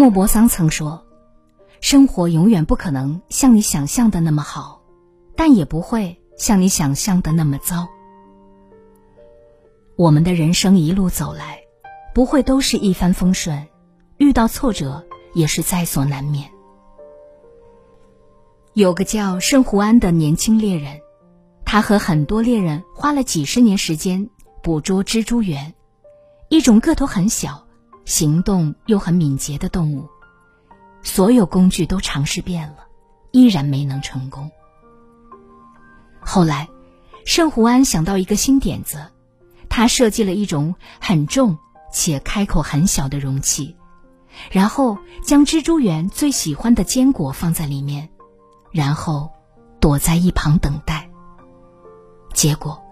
莫泊桑曾说：“生活永远不可能像你想象的那么好，但也不会像你想象的那么糟。”我们的人生一路走来，不会都是一帆风顺，遇到挫折也是在所难免。有个叫圣胡安的年轻猎人，他和很多猎人花了几十年时间捕捉蜘蛛猿，一种个头很小。行动又很敏捷的动物，所有工具都尝试遍了，依然没能成功。后来，圣胡安想到一个新点子，他设计了一种很重且开口很小的容器，然后将蜘蛛园最喜欢的坚果放在里面，然后躲在一旁等待。结果，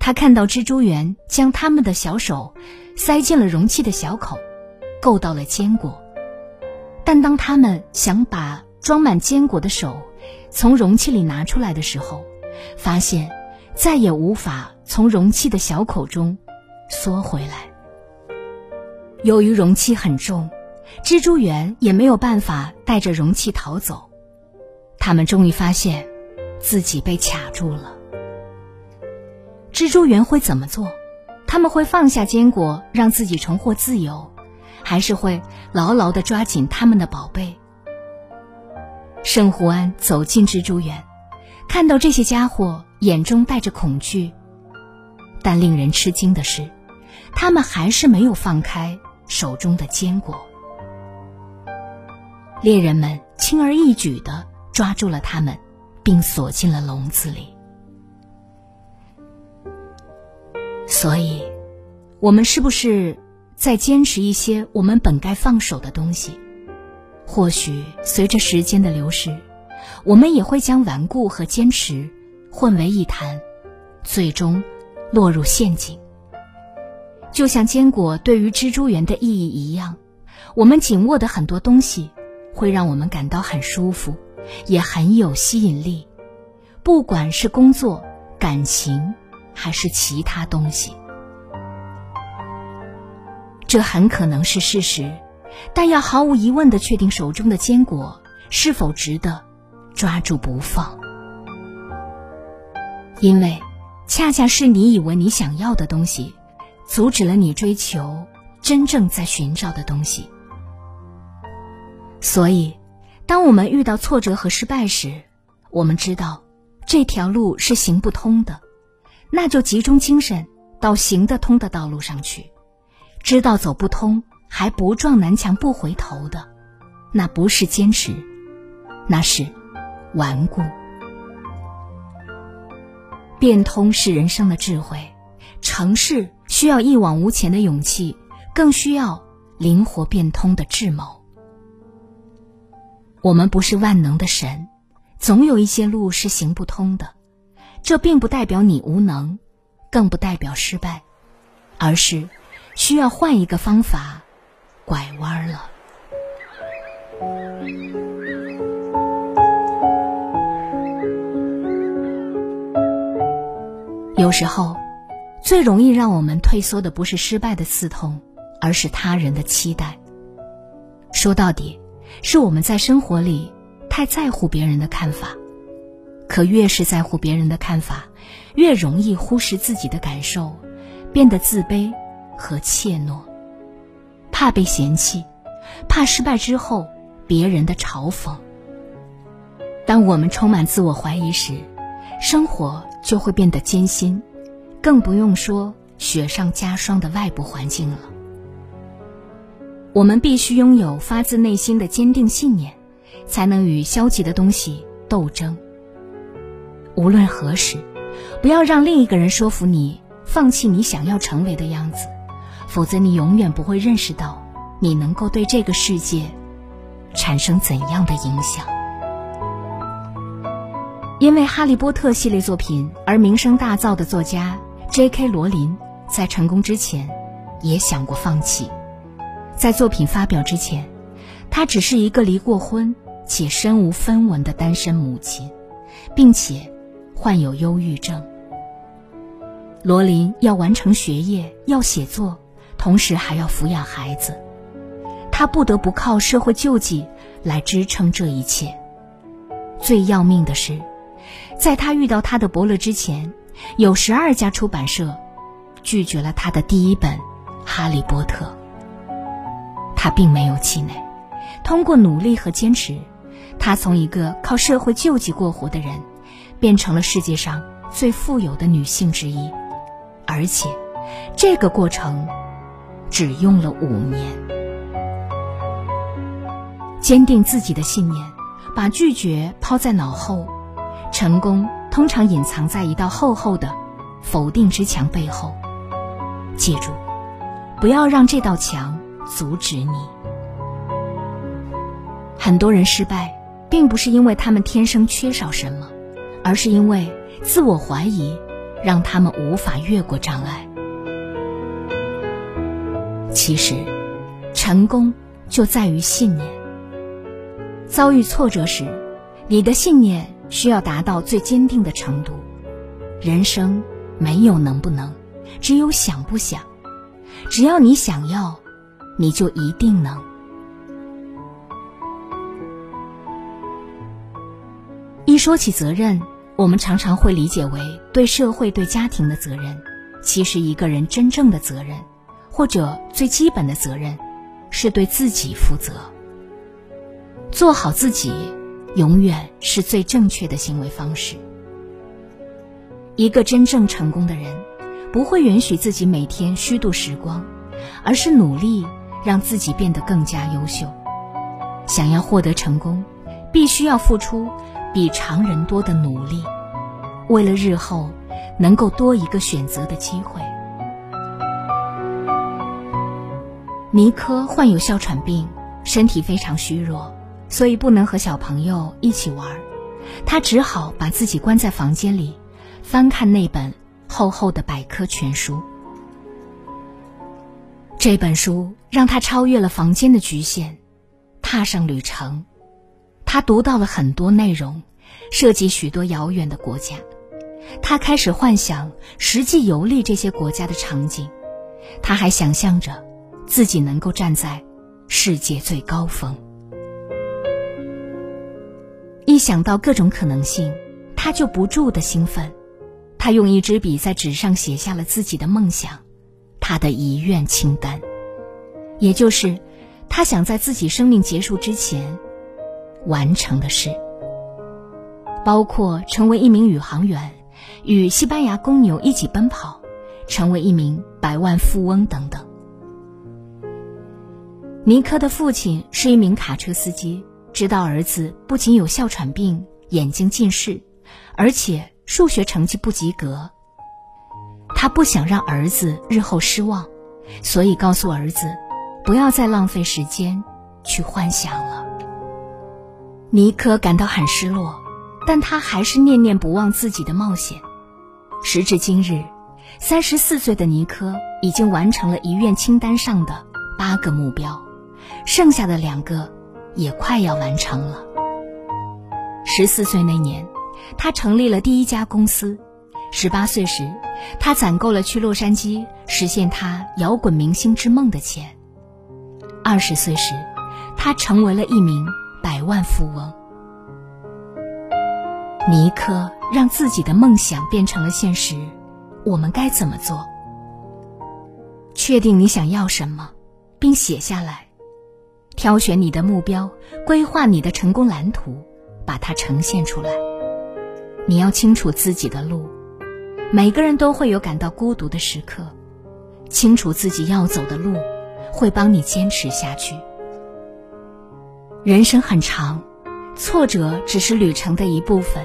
他看到蜘蛛园将他们的小手塞进了容器的小口。够到了坚果，但当他们想把装满坚果的手从容器里拿出来的时候，发现再也无法从容器的小口中缩回来。由于容器很重，蜘蛛螈也没有办法带着容器逃走。他们终于发现自己被卡住了。蜘蛛螈会怎么做？他们会放下坚果，让自己重获自由。还是会牢牢的抓紧他们的宝贝。圣胡安走进蜘蛛园，看到这些家伙，眼中带着恐惧。但令人吃惊的是，他们还是没有放开手中的坚果。猎人们轻而易举的抓住了他们，并锁进了笼子里。所以，我们是不是？再坚持一些我们本该放手的东西，或许随着时间的流逝，我们也会将顽固和坚持混为一谈，最终落入陷阱。就像坚果对于蜘蛛园的意义一样，我们紧握的很多东西会让我们感到很舒服，也很有吸引力，不管是工作、感情，还是其他东西。这很可能是事实，但要毫无疑问的确定手中的坚果是否值得抓住不放，因为恰恰是你以为你想要的东西，阻止了你追求真正在寻找的东西。所以，当我们遇到挫折和失败时，我们知道这条路是行不通的，那就集中精神到行得通的道路上去。知道走不通还不撞南墙不回头的，那不是坚持，那是顽固。变通是人生的智慧，成事需要一往无前的勇气，更需要灵活变通的智谋。我们不是万能的神，总有一些路是行不通的，这并不代表你无能，更不代表失败，而是。需要换一个方法拐弯了。有时候，最容易让我们退缩的不是失败的刺痛，而是他人的期待。说到底，是我们在生活里太在乎别人的看法。可越是在乎别人的看法，越容易忽视自己的感受，变得自卑。和怯懦，怕被嫌弃，怕失败之后别人的嘲讽。当我们充满自我怀疑时，生活就会变得艰辛，更不用说雪上加霜的外部环境了。我们必须拥有发自内心的坚定信念，才能与消极的东西斗争。无论何时，不要让另一个人说服你放弃你想要成为的样子。否则，你永远不会认识到你能够对这个世界产生怎样的影响？因为《哈利波特》系列作品而名声大噪的作家 J.K. 罗琳，在成功之前，也想过放弃。在作品发表之前，她只是一个离过婚且身无分文的单身母亲，并且患有忧郁症。罗琳要完成学业，要写作，同时还要抚养孩子，他不得不靠社会救济来支撑这一切。最要命的是。在他遇到他的伯乐之前，有十二家出版社拒绝了他的第一本《哈利波特》。他并没有气馁，通过努力和坚持，他从一个靠社会救济过活的人，变成了世界上最富有的女性之一。而且，这个过程只用了五年。坚定自己的信念，把拒绝抛在脑后。成功通常隐藏在一道厚厚的否定之墙背后。记住，不要让这道墙阻止你。很多人失败，并不是因为他们天生缺少什么，而是因为自我怀疑让他们无法越过障碍。其实，成功就在于信念。遭遇挫折时，你的信念。需要达到最坚定的程度。人生没有能不能，只有想不想。只要你想要，你就一定能。一说起责任，我们常常会理解为对社会、对家庭的责任。其实，一个人真正的责任，或者最基本的责任，是对自己负责，做好自己。永远是最正确的行为方式。一个真正成功的人，不会允许自己每天虚度时光，而是努力让自己变得更加优秀。想要获得成功，必须要付出比常人多的努力，为了日后能够多一个选择的机会。尼科患有哮喘病，身体非常虚弱。所以不能和小朋友一起玩，他只好把自己关在房间里，翻看那本厚厚的百科全书。这本书让他超越了房间的局限，踏上旅程。他读到了很多内容，涉及许多遥远的国家。他开始幻想实际游历这些国家的场景，他还想象着自己能够站在世界最高峰。一想到各种可能性，他就不住的兴奋。他用一支笔在纸上写下了自己的梦想，他的遗愿清单，也就是他想在自己生命结束之前完成的事，包括成为一名宇航员，与西班牙公牛一起奔跑，成为一名百万富翁等等。尼克的父亲是一名卡车司机。知道儿子不仅有哮喘病、眼睛近视，而且数学成绩不及格。他不想让儿子日后失望，所以告诉儿子，不要再浪费时间去幻想了。尼克感到很失落，但他还是念念不忘自己的冒险。时至今日，三十四岁的尼克已经完成了遗愿清单上的八个目标，剩下的两个。也快要完成了。十四岁那年，他成立了第一家公司。十八岁时，他攒够了去洛杉矶实现他摇滚明星之梦的钱。二十岁时，他成为了一名百万富翁。尼克让自己的梦想变成了现实，我们该怎么做？确定你想要什么，并写下来。挑选你的目标，规划你的成功蓝图，把它呈现出来。你要清楚自己的路。每个人都会有感到孤独的时刻，清楚自己要走的路，会帮你坚持下去。人生很长，挫折只是旅程的一部分。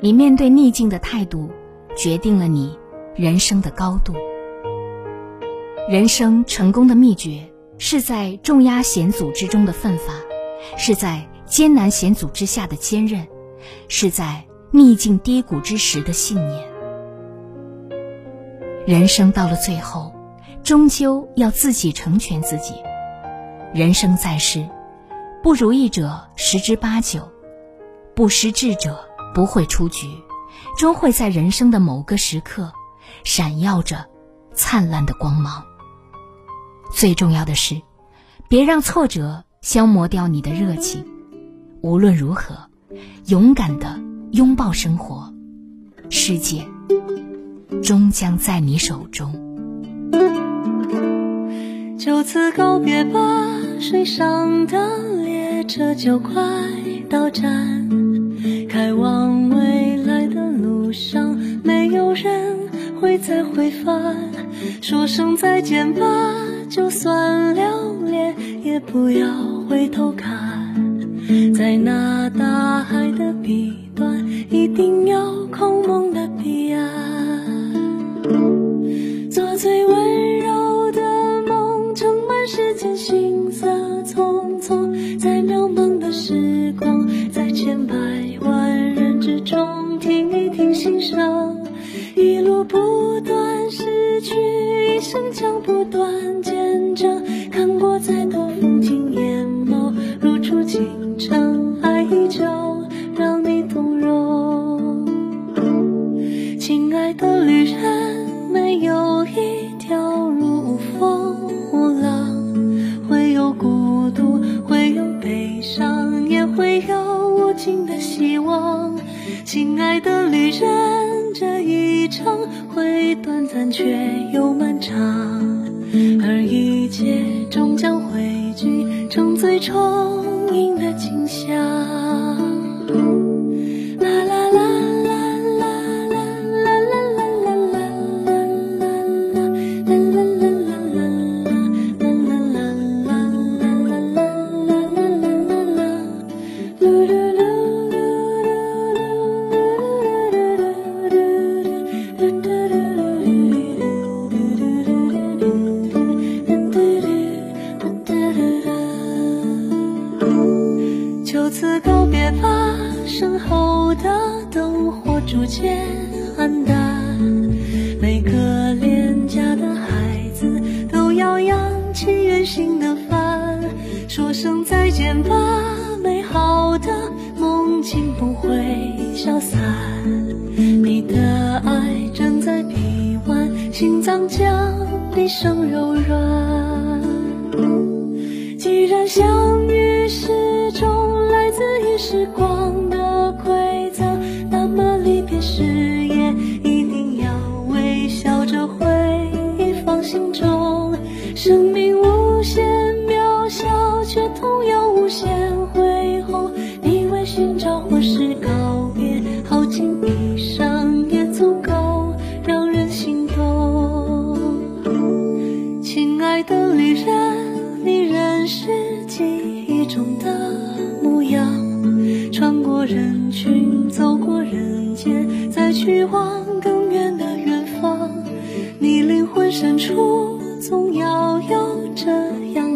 你面对逆境的态度，决定了你人生的高度。人生成功的秘诀。是在重压险阻之中的奋发，是在艰难险阻之下的坚韧，是在逆境低谷之时的信念。人生到了最后，终究要自己成全自己。人生在世，不如意者十之八九，不失志者不会出局，终会在人生的某个时刻，闪耀着灿烂的光芒。最重要的是，别让挫折消磨掉你的热情。无论如何，勇敢的拥抱生活，世界终将在你手中。就此告别吧，水上的列车就快到站，开往未来的路上，没有人会再回返。说声再见吧。就算留恋，也不要回头看，在那大海的彼端，一定有空梦的彼岸。做最温柔的梦，盛满世间行色匆匆，在渺茫的时光，在千百万人之中，听一听心声，一路不断失一一生将不断，见证看过再多风景，眼眸露出情长，爱依旧让你动容。亲爱的旅人，没有一条路无风无浪，会有孤独，会有悲伤，也会有无尽的希望。亲爱的旅人。一程会短暂却又漫长，而一切终将汇聚成最充盈的景象。声再见吧，美好的梦境不会消散。你的爱正在臂弯，心脏将毕生柔软。既然相遇始终来自于时光的馈赠。誓言一定要微笑着回忆放心中，生命无深处总要有这样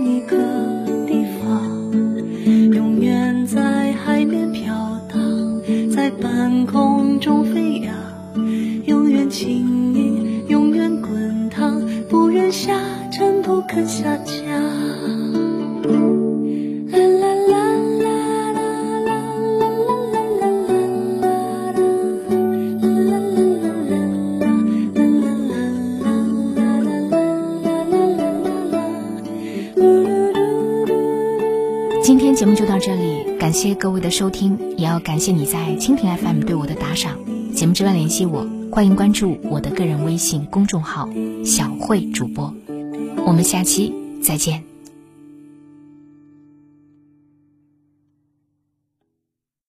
这里，感谢各位的收听，也要感谢你在蜻蜓 FM 对我的打赏。节目之外联系我，欢迎关注我的个人微信公众号“小慧主播”。我们下期再见。